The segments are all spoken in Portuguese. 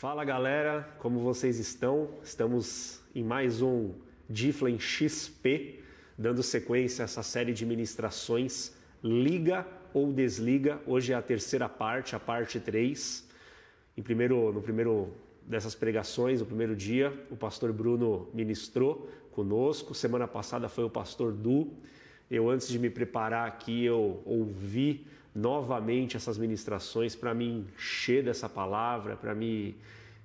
Fala galera, como vocês estão? Estamos em mais um Diflen XP, dando sequência a essa série de ministrações Liga ou Desliga. Hoje é a terceira parte, a parte 3. Em primeiro, no primeiro dessas pregações, no primeiro dia, o pastor Bruno ministrou conosco. Semana passada foi o pastor Du. Eu, antes de me preparar aqui, eu ouvi novamente essas ministrações para me encher dessa palavra, para me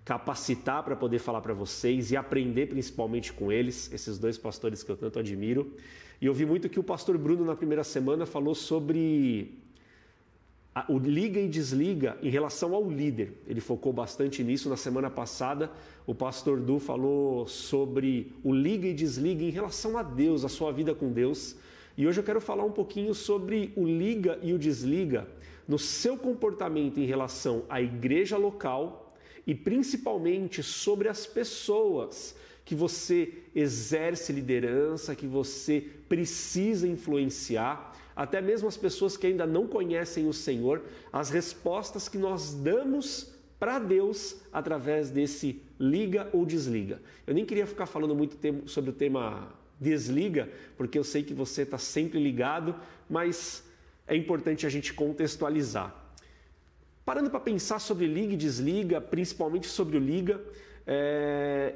capacitar para poder falar para vocês e aprender principalmente com eles, esses dois pastores que eu tanto admiro. E eu vi muito que o pastor Bruno na primeira semana falou sobre a, o liga e desliga em relação ao líder. Ele focou bastante nisso. Na semana passada, o pastor Du falou sobre o liga e desliga em relação a Deus, a sua vida com Deus. E hoje eu quero falar um pouquinho sobre o liga e o desliga no seu comportamento em relação à igreja local e principalmente sobre as pessoas que você exerce liderança, que você precisa influenciar, até mesmo as pessoas que ainda não conhecem o Senhor, as respostas que nós damos para Deus através desse liga ou desliga. Eu nem queria ficar falando muito sobre o tema desliga, porque eu sei que você está sempre ligado, mas é importante a gente contextualizar. Parando para pensar sobre liga e desliga, principalmente sobre o liga, é,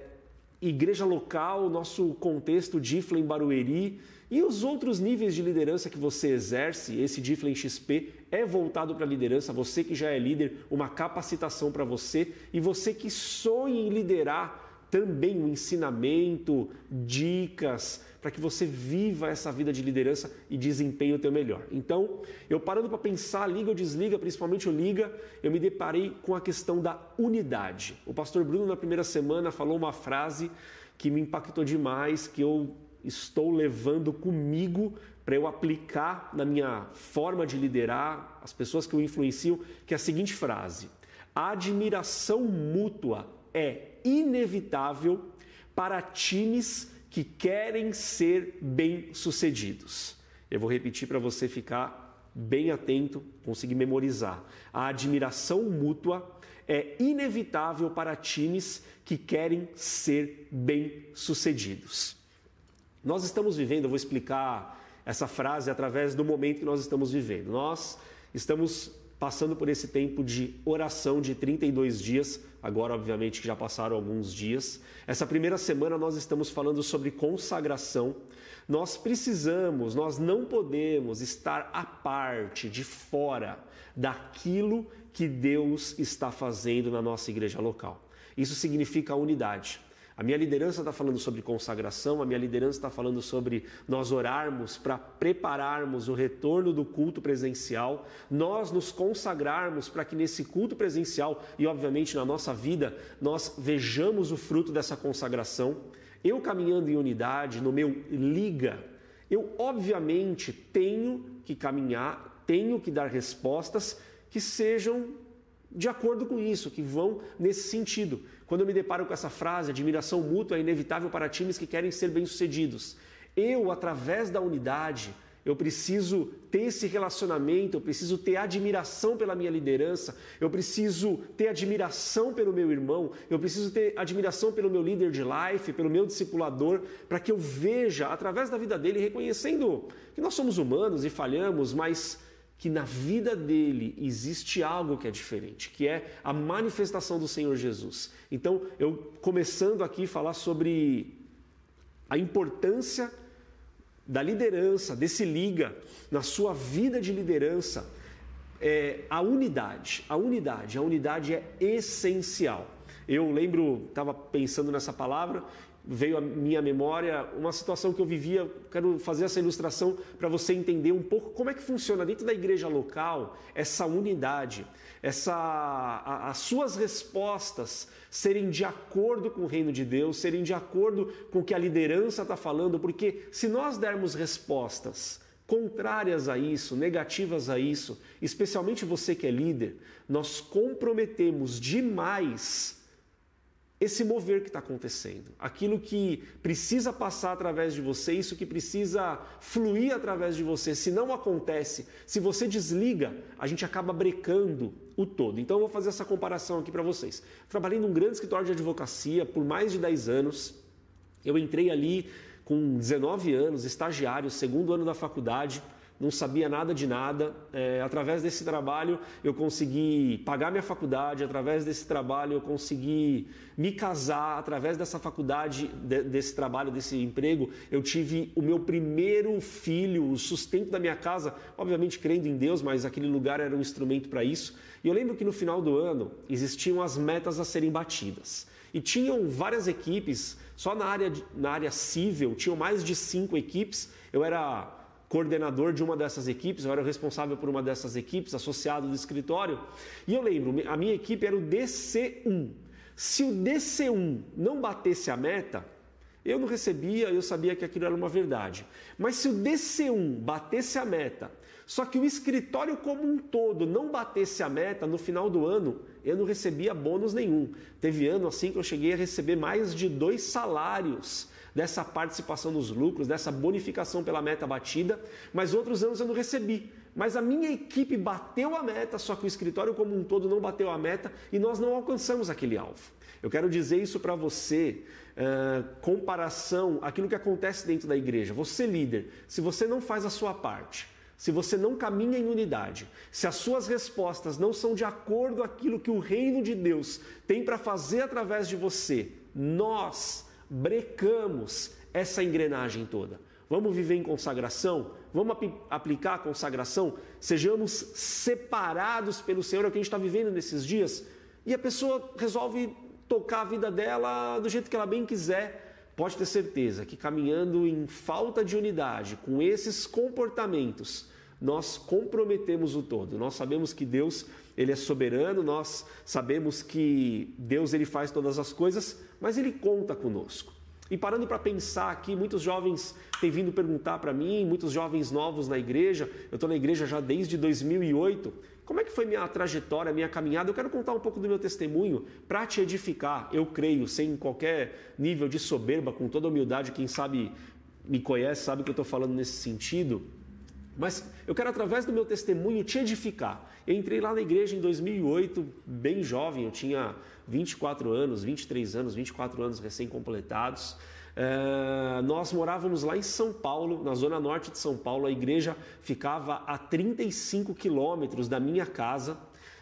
igreja local, nosso contexto Diflem Barueri e os outros níveis de liderança que você exerce, esse Diflem XP é voltado para a liderança, você que já é líder, uma capacitação para você e você que sonha em liderar também um ensinamento, dicas, para que você viva essa vida de liderança e desempenhe o teu melhor. Então, eu parando para pensar, liga ou desliga, principalmente o liga, eu me deparei com a questão da unidade. O pastor Bruno, na primeira semana, falou uma frase que me impactou demais, que eu estou levando comigo para eu aplicar na minha forma de liderar as pessoas que eu influencio, que é a seguinte frase: a admiração mútua é inevitável para times que querem ser bem-sucedidos. Eu vou repetir para você ficar bem atento, conseguir memorizar. A admiração mútua é inevitável para times que querem ser bem-sucedidos. Nós estamos vivendo, eu vou explicar essa frase através do momento que nós estamos vivendo. Nós estamos passando por esse tempo de oração de 32 dias, agora obviamente que já passaram alguns dias. Essa primeira semana nós estamos falando sobre consagração. Nós precisamos, nós não podemos estar à parte, de fora daquilo que Deus está fazendo na nossa igreja local. Isso significa unidade. A minha liderança está falando sobre consagração, a minha liderança está falando sobre nós orarmos para prepararmos o retorno do culto presencial, nós nos consagrarmos para que nesse culto presencial e, obviamente, na nossa vida, nós vejamos o fruto dessa consagração. Eu caminhando em unidade, no meu liga, eu, obviamente, tenho que caminhar, tenho que dar respostas que sejam de acordo com isso, que vão nesse sentido. Quando eu me deparo com essa frase, admiração mútua é inevitável para times que querem ser bem-sucedidos. Eu, através da unidade, eu preciso ter esse relacionamento, eu preciso ter admiração pela minha liderança, eu preciso ter admiração pelo meu irmão, eu preciso ter admiração pelo meu líder de life, pelo meu discipulador, para que eu veja através da vida dele, reconhecendo que nós somos humanos e falhamos, mas que na vida dele existe algo que é diferente, que é a manifestação do Senhor Jesus. Então, eu começando aqui falar sobre a importância da liderança, desse liga na sua vida de liderança, é a unidade. A unidade, a unidade é essencial. Eu lembro, estava pensando nessa palavra veio à minha memória uma situação que eu vivia. Quero fazer essa ilustração para você entender um pouco como é que funciona dentro da igreja local essa unidade, essa a, as suas respostas serem de acordo com o reino de Deus, serem de acordo com o que a liderança está falando, porque se nós dermos respostas contrárias a isso, negativas a isso, especialmente você que é líder, nós comprometemos demais esse mover que está acontecendo, aquilo que precisa passar através de você, isso que precisa fluir através de você. Se não acontece, se você desliga, a gente acaba brecando o todo. Então eu vou fazer essa comparação aqui para vocês. Trabalhei num grande escritório de advocacia por mais de 10 anos. Eu entrei ali com 19 anos, estagiário, segundo ano da faculdade não sabia nada de nada. É, através desse trabalho eu consegui pagar minha faculdade, através desse trabalho eu consegui me casar, através dessa faculdade, de, desse trabalho, desse emprego, eu tive o meu primeiro filho, o sustento da minha casa, obviamente crendo em Deus, mas aquele lugar era um instrumento para isso. E eu lembro que no final do ano existiam as metas a serem batidas. E tinham várias equipes, só na área, na área civil, tinham mais de cinco equipes. Eu era coordenador de uma dessas equipes, eu era responsável por uma dessas equipes, associado do escritório, e eu lembro, a minha equipe era o DC1. Se o DC1 não batesse a meta, eu não recebia, eu sabia que aquilo era uma verdade. Mas se o DC1 batesse a meta, só que o escritório como um todo não batesse a meta no final do ano, eu não recebia bônus nenhum. Teve ano assim que eu cheguei a receber mais de dois salários dessa participação nos lucros, dessa bonificação pela meta batida, mas outros anos eu não recebi. Mas a minha equipe bateu a meta, só que o escritório como um todo não bateu a meta e nós não alcançamos aquele alvo. Eu quero dizer isso para você, uh, comparação aquilo que acontece dentro da igreja. Você líder, se você não faz a sua parte, se você não caminha em unidade, se as suas respostas não são de acordo com aquilo que o reino de Deus tem para fazer através de você, nós brecamos essa engrenagem toda. Vamos viver em consagração? Vamos ap aplicar a consagração? Sejamos separados pelo Senhor, é o que a gente está vivendo nesses dias. E a pessoa resolve tocar a vida dela do jeito que ela bem quiser. Pode ter certeza que caminhando em falta de unidade, com esses comportamentos, nós comprometemos o todo. Nós sabemos que Deus ele é soberano, nós sabemos que Deus ele faz todas as coisas, mas ele conta conosco. E parando para pensar aqui, muitos jovens têm vindo perguntar para mim, muitos jovens novos na igreja, eu estou na igreja já desde 2008, como é que foi minha trajetória, minha caminhada? Eu quero contar um pouco do meu testemunho para te edificar, eu creio, sem qualquer nível de soberba, com toda humildade, quem sabe me conhece, sabe que eu estou falando nesse sentido. Mas eu quero, através do meu testemunho, te edificar. Eu entrei lá na igreja em 2008, bem jovem, eu tinha 24 anos, 23 anos, 24 anos recém-completados. É, nós morávamos lá em São Paulo, na zona norte de São Paulo. A igreja ficava a 35 quilômetros da minha casa.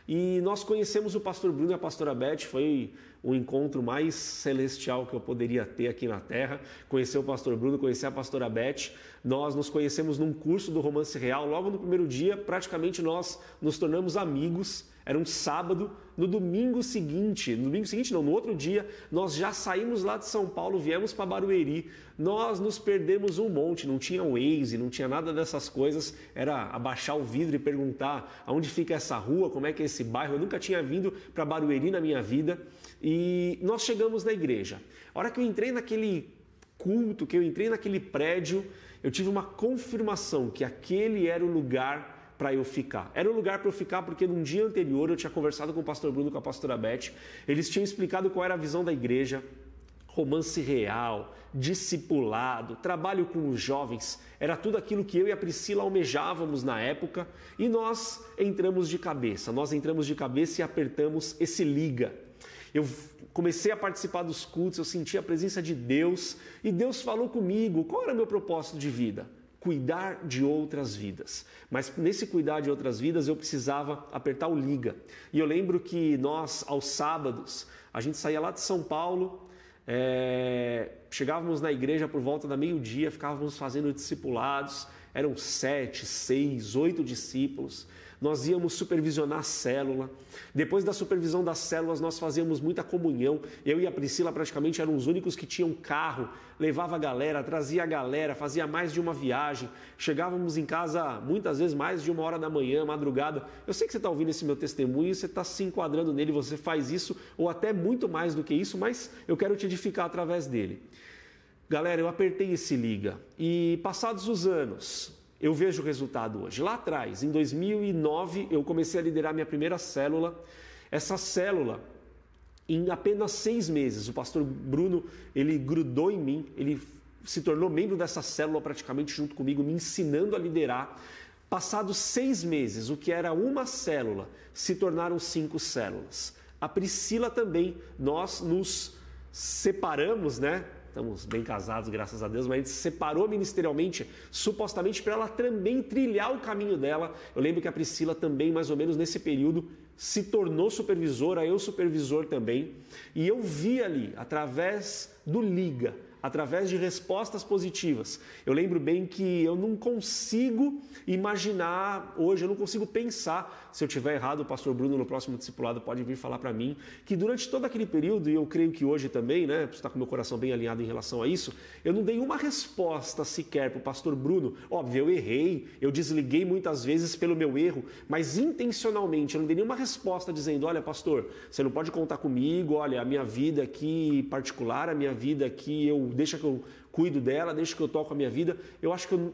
E nós conhecemos o pastor Bruno e a pastora Beth, foi o encontro mais celestial que eu poderia ter aqui na Terra. Conhecer o pastor Bruno, conhecer a pastora Beth. Nós nos conhecemos num curso do Romance Real. Logo no primeiro dia, praticamente nós nos tornamos amigos. Era um sábado, no domingo seguinte, no domingo seguinte não, no outro dia, nós já saímos lá de São Paulo, viemos para Barueri, nós nos perdemos um monte, não tinha Waze, não tinha nada dessas coisas, era abaixar o vidro e perguntar aonde fica essa rua, como é que é esse bairro, eu nunca tinha vindo para Barueri na minha vida, e nós chegamos na igreja. A hora que eu entrei naquele culto, que eu entrei naquele prédio, eu tive uma confirmação que aquele era o lugar para eu ficar. Era o lugar para eu ficar porque num dia anterior eu tinha conversado com o pastor Bruno e com a pastora Beth. Eles tinham explicado qual era a visão da igreja, romance real, discipulado, trabalho com os jovens, era tudo aquilo que eu e a Priscila almejávamos na época e nós entramos de cabeça. Nós entramos de cabeça e apertamos esse liga. Eu comecei a participar dos cultos, eu senti a presença de Deus e Deus falou comigo. Qual era o meu propósito de vida? Cuidar de outras vidas. Mas nesse cuidar de outras vidas eu precisava apertar o liga. E eu lembro que nós, aos sábados, a gente saía lá de São Paulo, é... chegávamos na igreja por volta da meio-dia, ficávamos fazendo discipulados. Eram sete, seis, oito discípulos nós íamos supervisionar a célula. Depois da supervisão das células, nós fazíamos muita comunhão. Eu e a Priscila praticamente eram os únicos que tinham carro, levava a galera, trazia a galera, fazia mais de uma viagem. Chegávamos em casa muitas vezes mais de uma hora da manhã, madrugada. Eu sei que você está ouvindo esse meu testemunho você está se enquadrando nele, você faz isso, ou até muito mais do que isso, mas eu quero te edificar através dele. Galera, eu apertei esse liga e passados os anos, eu vejo o resultado hoje. Lá atrás, em 2009, eu comecei a liderar minha primeira célula. Essa célula, Em apenas seis meses, o pastor Bruno ele grudou em mim, ele se tornou membro dessa célula praticamente junto comigo, me ensinando a liderar. Passados seis meses, o que era uma célula se tornaram cinco células. A Priscila também, nós nos separamos, né? Estamos bem casados, graças a Deus, mas a gente se separou ministerialmente, supostamente para ela também trilhar o caminho dela. Eu lembro que a Priscila também, mais ou menos nesse período, se tornou supervisora, eu supervisor também. E eu vi ali, através do Liga, através de respostas positivas. Eu lembro bem que eu não consigo imaginar hoje, eu não consigo pensar, se eu tiver errado, o pastor Bruno no próximo discipulado pode vir falar para mim, que durante todo aquele período, e eu creio que hoje também, né, está com meu coração bem alinhado em relação a isso, eu não dei uma resposta sequer para o pastor Bruno. Óbvio, eu errei, eu desliguei muitas vezes pelo meu erro, mas intencionalmente eu não dei nenhuma resposta dizendo: olha, pastor, você não pode contar comigo, olha, a minha vida aqui particular, a minha vida aqui eu deixa que eu cuido dela, deixa que eu toco a minha vida. Eu acho que eu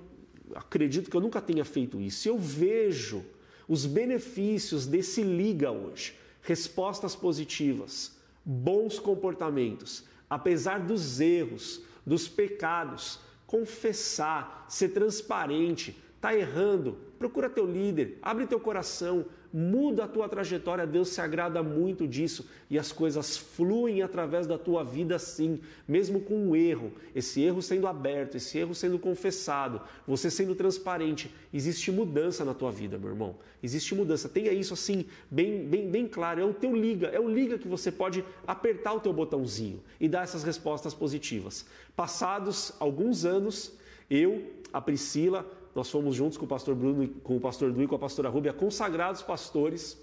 acredito que eu nunca tenha feito isso. Eu vejo os benefícios desse liga hoje, respostas positivas, bons comportamentos, apesar dos erros, dos pecados, confessar, ser transparente, tá errando, procura teu líder, abre teu coração, muda a tua trajetória, Deus se agrada muito disso e as coisas fluem através da tua vida sim, mesmo com um erro, esse erro sendo aberto, esse erro sendo confessado, você sendo transparente, existe mudança na tua vida, meu irmão. Existe mudança. Tenha isso assim bem, bem, bem claro. É o teu liga, é o liga que você pode apertar o teu botãozinho e dar essas respostas positivas. Passados alguns anos, eu, a Priscila, nós fomos juntos com o pastor Bruno, com o pastor Du e com a pastora Rúbia, consagrados pastores.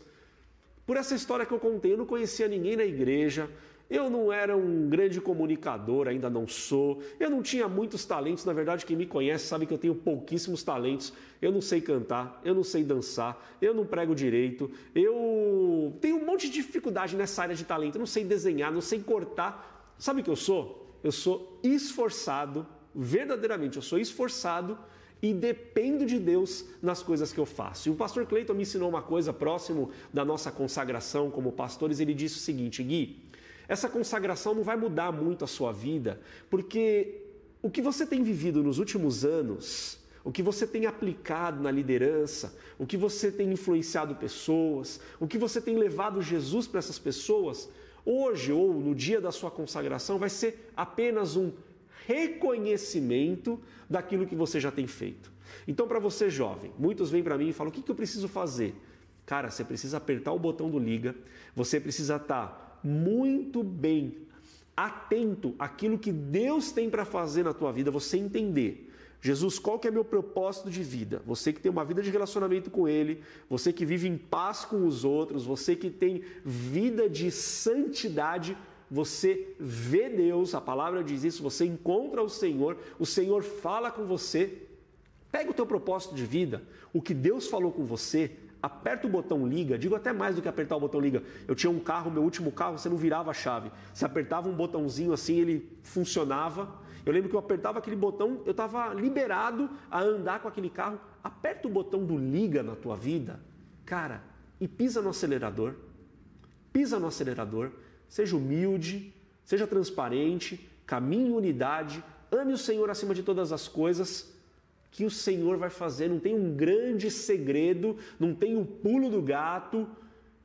Por essa história que eu contei, eu não conhecia ninguém na igreja, eu não era um grande comunicador, ainda não sou. Eu não tinha muitos talentos, na verdade, quem me conhece sabe que eu tenho pouquíssimos talentos. Eu não sei cantar, eu não sei dançar, eu não prego direito, eu tenho um monte de dificuldade nessa área de talento. Eu não sei desenhar, não sei cortar. Sabe o que eu sou? Eu sou esforçado, verdadeiramente, eu sou esforçado e dependo de Deus nas coisas que eu faço. E o pastor Cleiton me ensinou uma coisa próximo da nossa consagração como pastores, ele disse o seguinte, Gui, essa consagração não vai mudar muito a sua vida, porque o que você tem vivido nos últimos anos, o que você tem aplicado na liderança, o que você tem influenciado pessoas, o que você tem levado Jesus para essas pessoas, hoje ou no dia da sua consagração vai ser apenas um reconhecimento daquilo que você já tem feito. Então, para você jovem, muitos vêm para mim e falam: o que, que eu preciso fazer? Cara, você precisa apertar o botão do liga, você precisa estar tá muito bem atento àquilo que Deus tem para fazer na tua vida, você entender. Jesus, qual que é meu propósito de vida? Você que tem uma vida de relacionamento com Ele, você que vive em paz com os outros, você que tem vida de santidade, você vê Deus, a palavra diz isso, você encontra o Senhor, o Senhor fala com você. Pega o teu propósito de vida, o que Deus falou com você, aperta o botão liga, digo até mais do que apertar o botão liga. Eu tinha um carro, meu último carro, você não virava a chave. Você apertava um botãozinho assim, ele funcionava. Eu lembro que eu apertava aquele botão, eu estava liberado a andar com aquele carro. Aperta o botão do liga na tua vida, cara, e pisa no acelerador. Pisa no acelerador Seja humilde, seja transparente, caminhe em unidade, ame o Senhor acima de todas as coisas, que o Senhor vai fazer. Não tem um grande segredo, não tem o um pulo do gato.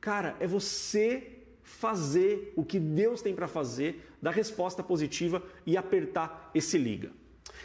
Cara, é você fazer o que Deus tem para fazer, dar resposta positiva e apertar esse liga.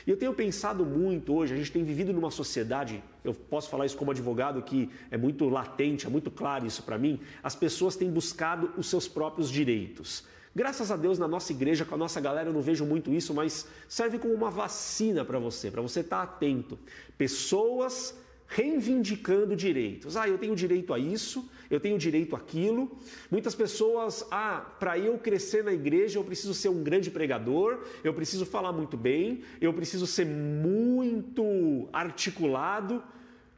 E eu tenho pensado muito hoje, a gente tem vivido numa sociedade, eu posso falar isso como advogado, que é muito latente, é muito claro isso para mim, as pessoas têm buscado os seus próprios direitos. Graças a Deus, na nossa igreja, com a nossa galera, eu não vejo muito isso, mas serve como uma vacina para você, para você estar tá atento. Pessoas reivindicando direitos. Ah, eu tenho direito a isso, eu tenho direito àquilo. Muitas pessoas, ah, para eu crescer na igreja eu preciso ser um grande pregador, eu preciso falar muito bem, eu preciso ser muito articulado.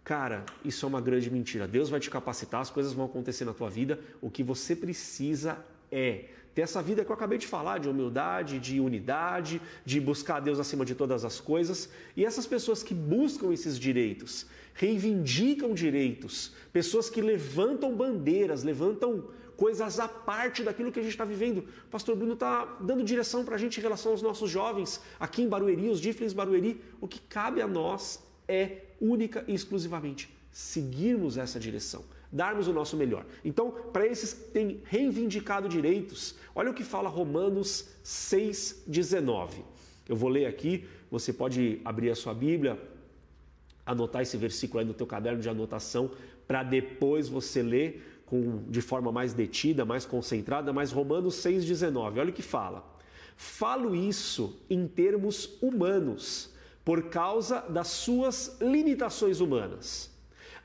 Cara, isso é uma grande mentira. Deus vai te capacitar, as coisas vão acontecer na tua vida. O que você precisa é ter essa vida que eu acabei de falar, de humildade, de unidade, de buscar Deus acima de todas as coisas. E essas pessoas que buscam esses direitos, reivindicam direitos, pessoas que levantam bandeiras, levantam coisas à parte daquilo que a gente está vivendo. O pastor Bruno está dando direção para a gente em relação aos nossos jovens aqui em Barueri, os Diflins Barueri. O que cabe a nós é única e exclusivamente seguirmos essa direção, darmos o nosso melhor. Então, para esses que têm reivindicado direitos, olha o que fala Romanos 6,19. Eu vou ler aqui, você pode abrir a sua Bíblia, anotar esse versículo aí no teu caderno de anotação, para depois você ler com, de forma mais detida, mais concentrada, mas Romanos 6,19, olha o que fala. Falo isso em termos humanos, por causa das suas limitações humanas.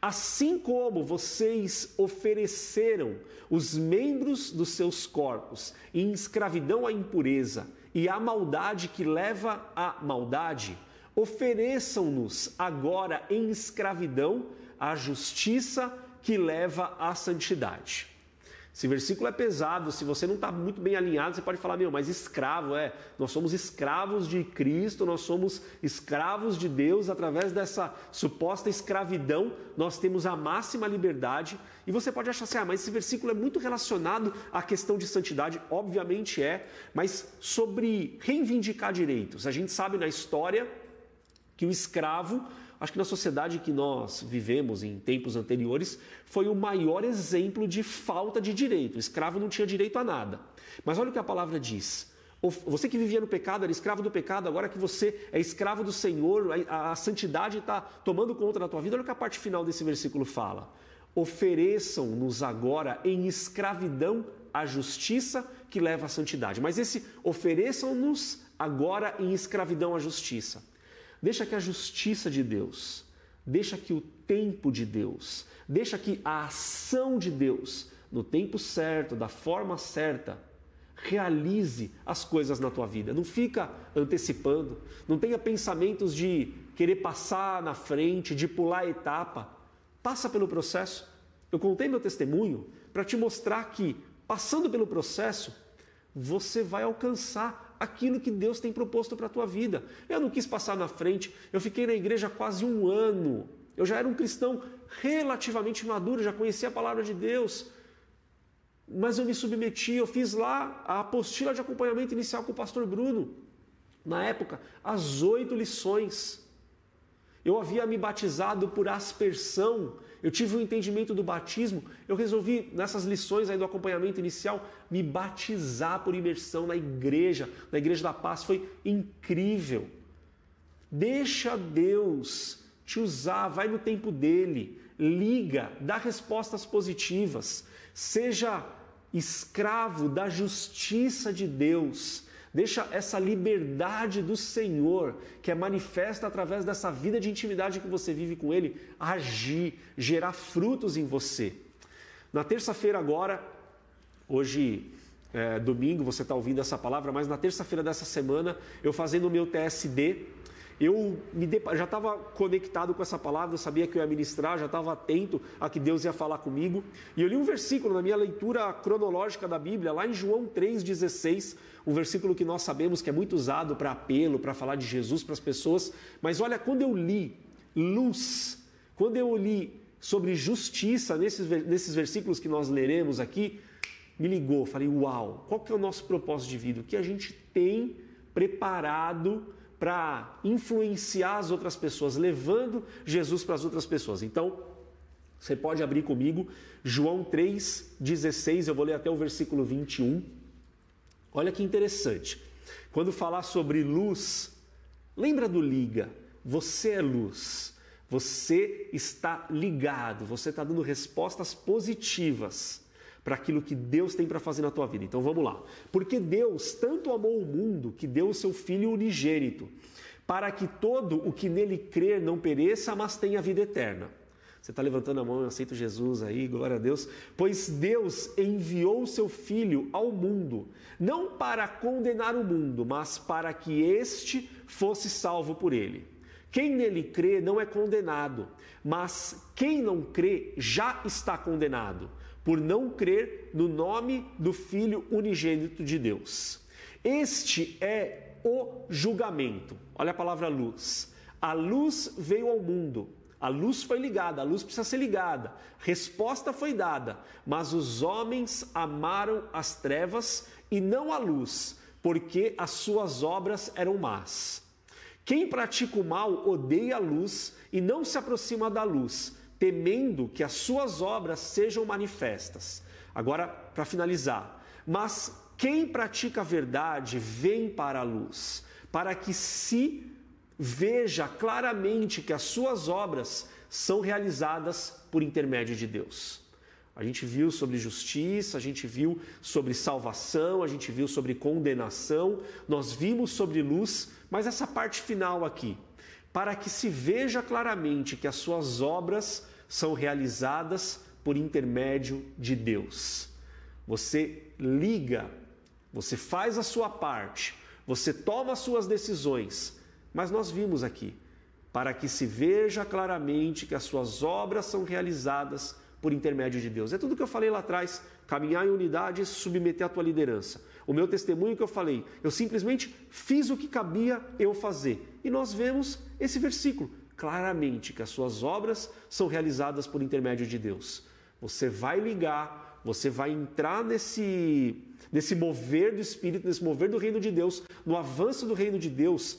Assim como vocês ofereceram os membros dos seus corpos em escravidão à impureza e à maldade que leva à maldade, ofereçam-nos agora em escravidão à justiça que leva à santidade. Esse versículo é pesado, se você não está muito bem alinhado, você pode falar, meu, mas escravo, é. Nós somos escravos de Cristo, nós somos escravos de Deus, através dessa suposta escravidão, nós temos a máxima liberdade. E você pode achar assim, ah, mas esse versículo é muito relacionado à questão de santidade, obviamente é, mas sobre reivindicar direitos. A gente sabe na história que o escravo acho que na sociedade que nós vivemos em tempos anteriores, foi o maior exemplo de falta de direito. O escravo não tinha direito a nada. Mas olha o que a palavra diz. Você que vivia no pecado, era escravo do pecado, agora que você é escravo do Senhor, a, a santidade está tomando conta da tua vida. Olha o que a parte final desse versículo fala. Ofereçam-nos agora em escravidão a justiça que leva à santidade. Mas esse ofereçam-nos agora em escravidão à justiça. Deixa que a justiça de Deus, deixa que o tempo de Deus, deixa que a ação de Deus, no tempo certo, da forma certa, realize as coisas na tua vida. Não fica antecipando, não tenha pensamentos de querer passar na frente, de pular a etapa. Passa pelo processo. Eu contei meu testemunho para te mostrar que, passando pelo processo, você vai alcançar aquilo que Deus tem proposto para a tua vida. Eu não quis passar na frente, eu fiquei na igreja quase um ano. Eu já era um cristão relativamente maduro, já conhecia a palavra de Deus. Mas eu me submeti, eu fiz lá a apostila de acompanhamento inicial com o pastor Bruno. Na época, as oito lições. Eu havia me batizado por aspersão, eu tive o um entendimento do batismo, eu resolvi, nessas lições aí do acompanhamento inicial, me batizar por imersão na igreja, na Igreja da Paz. Foi incrível. Deixa Deus te usar, vai no tempo dele, liga, dá respostas positivas, seja escravo da justiça de Deus Deixa essa liberdade do Senhor, que é manifesta através dessa vida de intimidade que você vive com Ele, agir, gerar frutos em você. Na terça-feira, agora, hoje é, domingo, você está ouvindo essa palavra, mas na terça-feira dessa semana, eu fazendo o meu TSD, eu me já estava conectado com essa palavra, sabia que eu ia ministrar, já estava atento a que Deus ia falar comigo. E eu li um versículo na minha leitura cronológica da Bíblia, lá em João 3,16, um versículo que nós sabemos que é muito usado para apelo, para falar de Jesus para as pessoas. Mas olha, quando eu li luz, quando eu li sobre justiça nesses, nesses versículos que nós leremos aqui, me ligou, falei, uau, qual que é o nosso propósito de vida? O que a gente tem preparado para influenciar as outras pessoas, levando Jesus para as outras pessoas. Então, você pode abrir comigo João 3,16, eu vou ler até o versículo 21. Olha que interessante. Quando falar sobre luz, lembra do liga. Você é luz. Você está ligado, você está dando respostas positivas para aquilo que Deus tem para fazer na tua vida. Então vamos lá. Porque Deus tanto amou o mundo que deu o seu Filho unigênito, para que todo o que nele crer não pereça, mas tenha vida eterna. Você está levantando a mão, eu aceito Jesus aí, glória a Deus. Pois Deus enviou o seu Filho ao mundo, não para condenar o mundo, mas para que este fosse salvo por ele. Quem nele crê não é condenado, mas quem não crê já está condenado por não crer no nome do Filho unigênito de Deus. Este é o julgamento. Olha a palavra luz. A luz veio ao mundo. A luz foi ligada, a luz precisa ser ligada. Resposta foi dada, mas os homens amaram as trevas e não a luz, porque as suas obras eram más. Quem pratica o mal odeia a luz e não se aproxima da luz, temendo que as suas obras sejam manifestas. Agora, para finalizar, mas quem pratica a verdade vem para a luz, para que se veja claramente que as suas obras são realizadas por intermédio de Deus. A gente viu sobre justiça, a gente viu sobre salvação, a gente viu sobre condenação, nós vimos sobre luz, mas essa parte final aqui, para que se veja claramente que as suas obras são realizadas por intermédio de Deus. Você liga, você faz a sua parte, você toma as suas decisões, mas nós vimos aqui, para que se veja claramente que as suas obras são realizadas por intermédio de Deus. É tudo que eu falei lá atrás, caminhar em unidade e submeter a tua liderança. O meu testemunho que eu falei, eu simplesmente fiz o que cabia eu fazer. E nós vemos esse versículo claramente que as suas obras são realizadas por intermédio de Deus. Você vai ligar, você vai entrar nesse nesse mover do espírito, nesse mover do reino de Deus, no avanço do reino de Deus,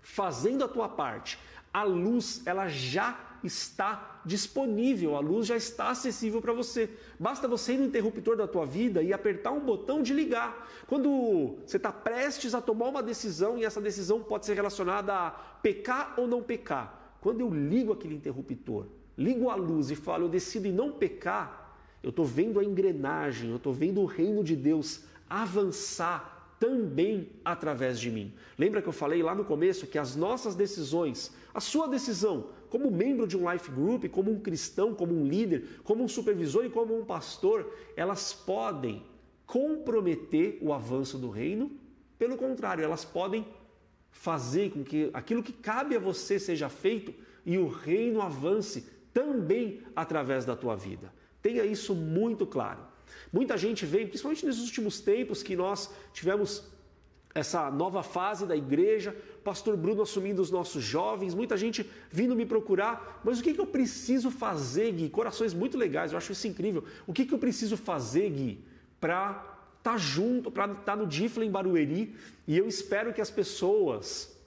fazendo a tua parte. A luz, ela já está disponível, a luz já está acessível para você. Basta você ir no interruptor da tua vida e apertar um botão de ligar. Quando você está prestes a tomar uma decisão e essa decisão pode ser relacionada a pecar ou não pecar, quando eu ligo aquele interruptor, ligo a luz e falo eu decido em não pecar, eu estou vendo a engrenagem, eu estou vendo o reino de Deus avançar também através de mim. Lembra que eu falei lá no começo que as nossas decisões, a sua decisão, como membro de um life group, como um cristão, como um líder, como um supervisor e como um pastor, elas podem comprometer o avanço do reino. Pelo contrário, elas podem fazer com que aquilo que cabe a você seja feito e o reino avance também através da tua vida. Tenha isso muito claro. Muita gente veio, principalmente nesses últimos tempos que nós tivemos essa nova fase da igreja, pastor Bruno assumindo os nossos jovens, muita gente vindo me procurar, mas o que, que eu preciso fazer, Gui? Corações muito legais, eu acho isso incrível. O que, que eu preciso fazer, Gui, para estar tá junto, para estar tá no Difla em Barueri? E eu espero que as pessoas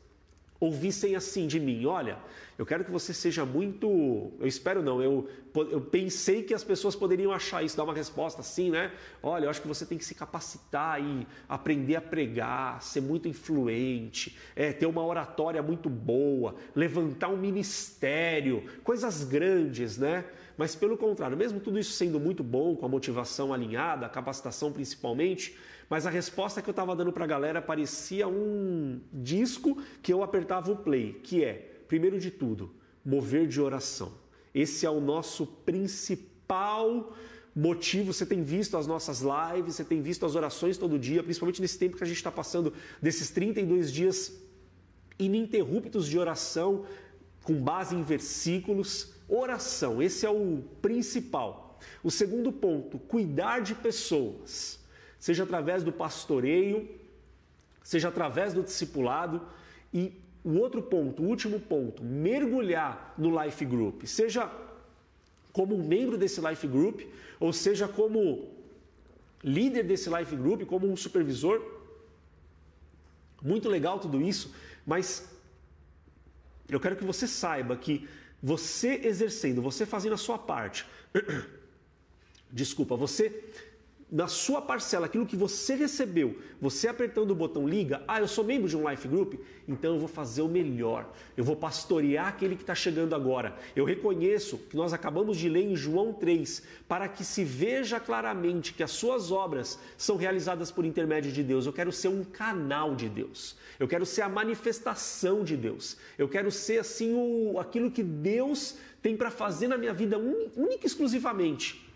ouvissem assim de mim: olha, eu quero que você seja muito. Eu espero não, eu, eu pensei que as pessoas poderiam achar isso, dar uma resposta assim, né? Olha, eu acho que você tem que se capacitar e aprender a pregar, ser muito influente, é, ter uma oratória muito boa, levantar um ministério, coisas grandes, né? Mas pelo contrário, mesmo tudo isso sendo muito bom, com a motivação alinhada, a capacitação principalmente, mas a resposta que eu estava dando para a galera parecia um disco que eu apertava o play, que é, primeiro de tudo, mover de oração. Esse é o nosso principal motivo. Você tem visto as nossas lives, você tem visto as orações todo dia, principalmente nesse tempo que a gente está passando, desses 32 dias ininterruptos de oração, com base em versículos. Oração, esse é o principal. O segundo ponto, cuidar de pessoas seja através do pastoreio, seja através do discipulado e o outro ponto, o último ponto, mergulhar no life group, seja como um membro desse life group, ou seja como líder desse life group, como um supervisor. Muito legal tudo isso, mas eu quero que você saiba que você exercendo, você fazendo a sua parte, desculpa, você na sua parcela, aquilo que você recebeu, você apertando o botão liga, ah, eu sou membro de um life group, então eu vou fazer o melhor, eu vou pastorear aquele que está chegando agora. Eu reconheço que nós acabamos de ler em João 3, para que se veja claramente que as suas obras são realizadas por intermédio de Deus. Eu quero ser um canal de Deus, eu quero ser a manifestação de Deus, eu quero ser assim o, aquilo que Deus tem para fazer na minha vida, única e exclusivamente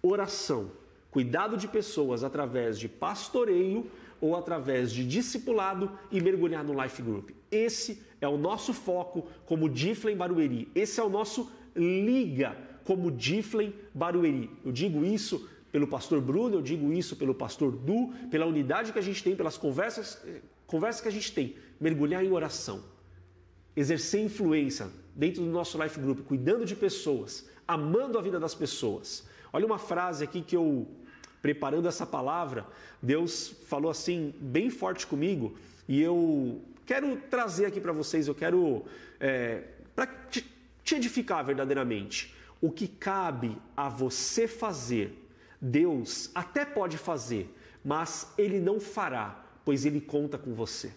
oração cuidado de pessoas através de pastoreio ou através de discipulado e mergulhar no Life Group. Esse é o nosso foco como Diflem Barueri. Esse é o nosso liga como Diflem Barueri. Eu digo isso pelo pastor Bruno, eu digo isso pelo pastor Du, pela unidade que a gente tem, pelas conversas, conversas que a gente tem. Mergulhar em oração, exercer influência dentro do nosso Life Group, cuidando de pessoas, amando a vida das pessoas. Olha uma frase aqui que eu, preparando essa palavra, Deus falou assim, bem forte comigo, e eu quero trazer aqui para vocês, eu quero é, para te, te edificar verdadeiramente. O que cabe a você fazer, Deus até pode fazer, mas Ele não fará, pois Ele conta com você.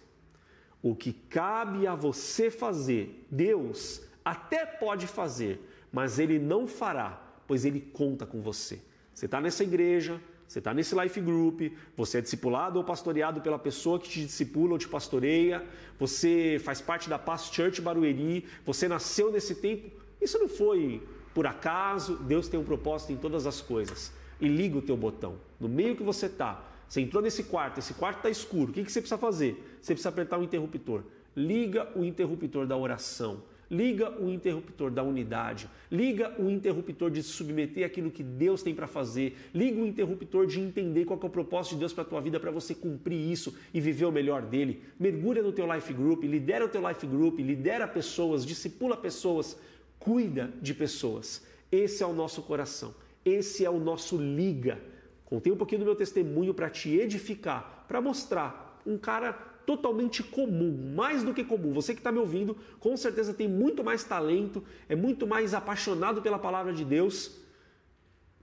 O que cabe a você fazer, Deus até pode fazer, mas Ele não fará, pois Ele conta com você. Você está nessa igreja, você está nesse life group, você é discipulado ou pastoreado pela pessoa que te discipula ou te pastoreia, você faz parte da Paz Church Barueri, você nasceu nesse tempo. Isso não foi por acaso, Deus tem um propósito em todas as coisas. E liga o teu botão. No meio que você está, você entrou nesse quarto, esse quarto está escuro, o que, que você precisa fazer? Você precisa apertar o interruptor. Liga o interruptor da oração liga o interruptor da unidade, liga o interruptor de se submeter àquilo que Deus tem para fazer, liga o interruptor de entender qual é o propósito de Deus para a tua vida para você cumprir isso e viver o melhor dele. Mergulha no teu life group, lidera o teu life group, lidera pessoas, discipula pessoas, cuida de pessoas. Esse é o nosso coração. Esse é o nosso liga. Contei um pouquinho do meu testemunho para te edificar, para mostrar um cara totalmente comum, mais do que comum. Você que está me ouvindo, com certeza tem muito mais talento, é muito mais apaixonado pela palavra de Deus.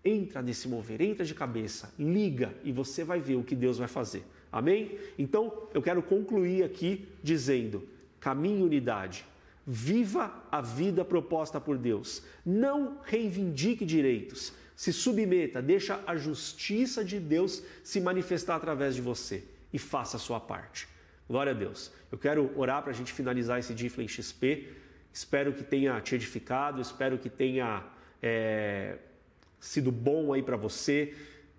Entra nesse mover, entra de cabeça, liga e você vai ver o que Deus vai fazer. Amém? Então eu quero concluir aqui dizendo: caminhe unidade. Viva a vida proposta por Deus. Não reivindique direitos. Se submeta, deixa a justiça de Deus se manifestar através de você e faça a sua parte. Glória a Deus. Eu quero orar para a gente finalizar esse Difflin XP. Espero que tenha te edificado, espero que tenha é, sido bom aí para você.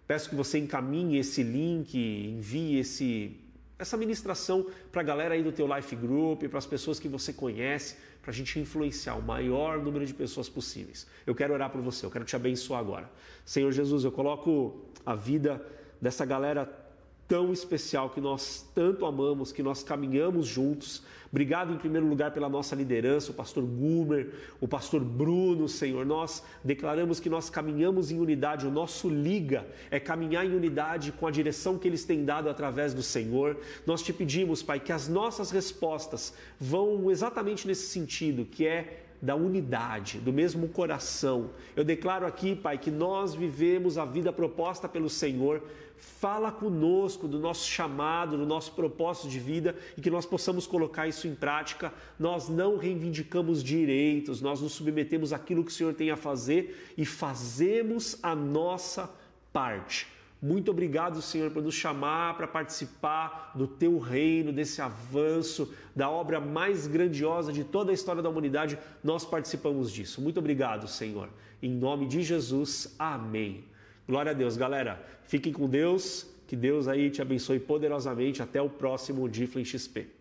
Peço que você encaminhe esse link, envie esse, essa ministração para a galera aí do teu Life Group, para as pessoas que você conhece, para a gente influenciar o maior número de pessoas possíveis. Eu quero orar por você, eu quero te abençoar agora. Senhor Jesus, eu coloco a vida dessa galera tão especial que nós tanto amamos, que nós caminhamos juntos. Obrigado em primeiro lugar pela nossa liderança, o pastor Gumer, o pastor Bruno, Senhor. Nós declaramos que nós caminhamos em unidade, o nosso liga é caminhar em unidade com a direção que eles têm dado através do Senhor. Nós te pedimos, Pai, que as nossas respostas vão exatamente nesse sentido, que é da unidade, do mesmo coração. Eu declaro aqui, Pai, que nós vivemos a vida proposta pelo Senhor. Fala conosco do nosso chamado, do nosso propósito de vida e que nós possamos colocar isso em prática. Nós não reivindicamos direitos, nós nos submetemos àquilo que o Senhor tem a fazer e fazemos a nossa parte. Muito obrigado, Senhor, por nos chamar para participar do teu reino, desse avanço, da obra mais grandiosa de toda a história da humanidade. Nós participamos disso. Muito obrigado, Senhor. Em nome de Jesus, amém. Glória a Deus, galera. Fiquem com Deus. Que Deus aí te abençoe poderosamente. Até o próximo Diflin XP.